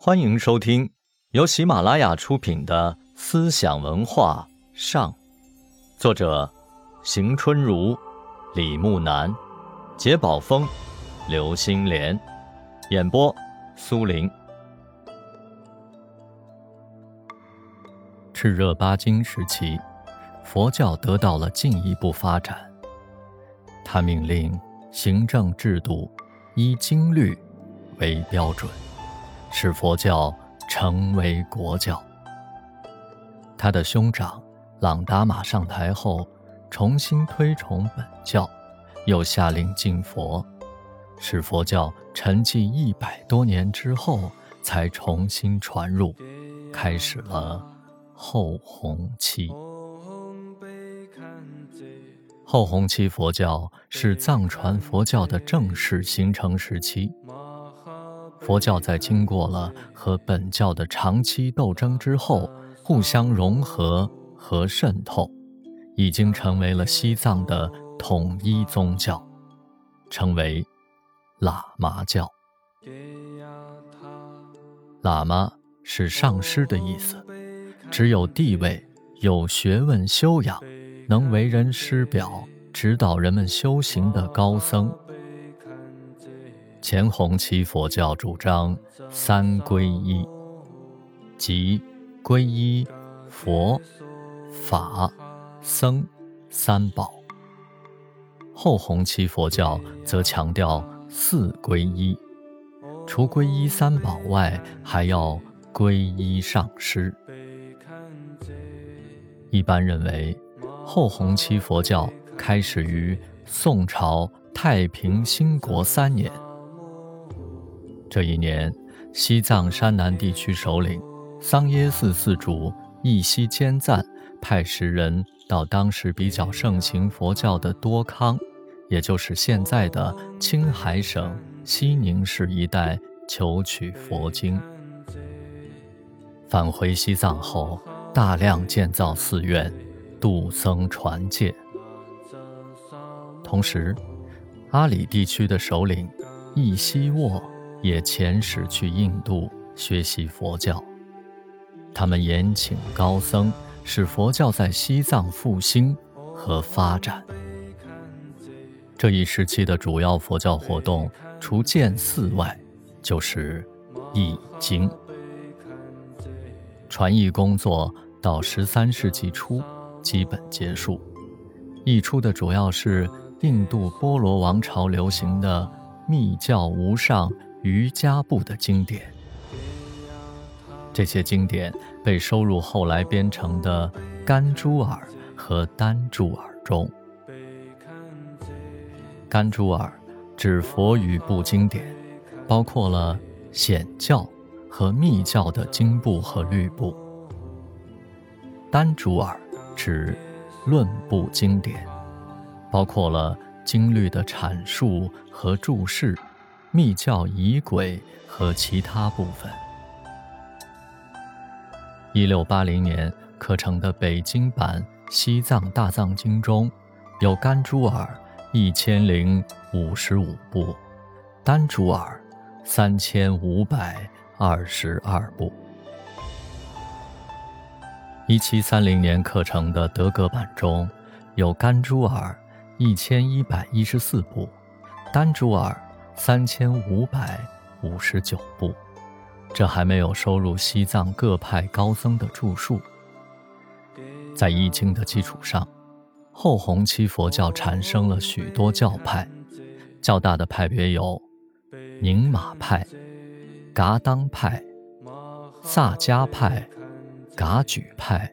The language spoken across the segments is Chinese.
欢迎收听由喜马拉雅出品的《思想文化上》，作者邢春如、李木南、杰宝峰、刘星莲，演播苏林。炽热巴金时期，佛教得到了进一步发展。他命令行政制度依经律为标准。使佛教成为国教。他的兄长朗达玛上台后，重新推崇本教，又下令禁佛，使佛教沉寂一百多年之后才重新传入，开始了后弘期。后弘期佛教是藏传佛教的正式形成时期。佛教在经过了和本教的长期斗争之后，互相融合和渗透，已经成为了西藏的统一宗教，称为喇嘛教。喇嘛是上师的意思，只有地位、有学问、修养，能为人师表、指导人们修行的高僧。前弘期佛教主张三皈依，即皈依佛、法、僧三宝；后弘期佛教则强调四皈依，除皈依三宝外，还要皈依上师。一般认为，后弘期佛教开始于宋朝太平兴国三年。这一年，西藏山南地区首领桑耶寺寺主义西坚赞派十人到当时比较盛行佛教的多康，也就是现在的青海省西宁市一带求取佛经。返回西藏后，大量建造寺院，度僧传戒。同时，阿里地区的首领易西沃。也遣使去印度学习佛教，他们延请高僧，使佛教在西藏复兴和发展。这一时期的主要佛教活动，除建寺外，就是译经。传译工作到十三世纪初基本结束，译出的主要是印度波罗王朝流行的密教无上。瑜伽部的经典，这些经典被收入后来编成的《甘珠尔》和《丹珠尔》中。甘珠尔指佛语部经典，包括了显教和密教的经部和律部；丹珠尔指论部经典，包括了经律的阐述和注释。密教仪轨和其他部分。一六八零年刻成的北京版《西藏大藏经》中，有甘珠尔一千零五十五部，丹珠尔三千五百二十二部。一七三零年刻成的德格版中，有甘珠尔一千一百一十四部，丹珠尔。三千五百五十九部，这还没有收入西藏各派高僧的著述。在易经的基础上，后弘期佛教产生了许多教派，较大的派别有宁玛派、噶当派、萨迦派、噶举派、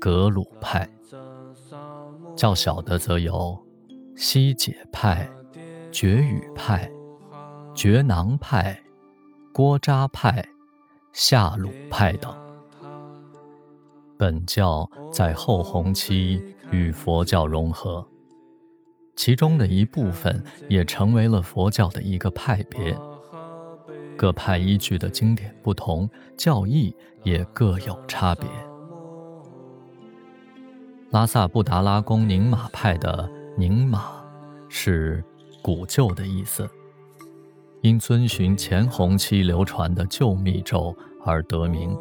格鲁派；较小的则有西解派、觉语派。觉囊派、郭扎派、夏鲁派等，本教在后弘期与佛教融合，其中的一部分也成为了佛教的一个派别。各派依据的经典不同，教义也各有差别。拉萨布达拉宫宁玛派的宁玛，是古旧的意思。因遵循前弘期流传的旧密咒而得名。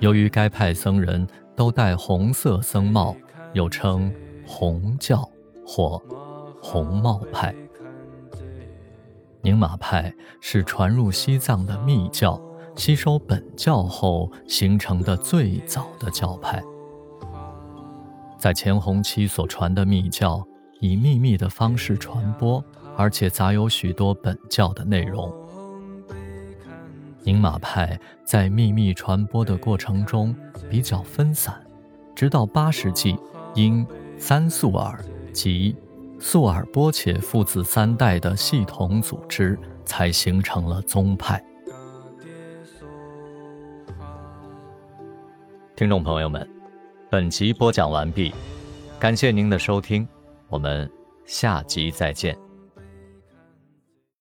由于该派僧人都戴红色僧帽，又称红教或红帽派。宁玛派是传入西藏的密教，吸收本教后形成的最早的教派。在前弘期所传的密教，以秘密的方式传播，而且杂有许多本教的内容。宁玛派在秘密传播的过程中比较分散，直到八世纪，因三素尔及素尔波切父子三代的系统组织，才形成了宗派。听众朋友们，本集播讲完毕，感谢您的收听，我们下集再见。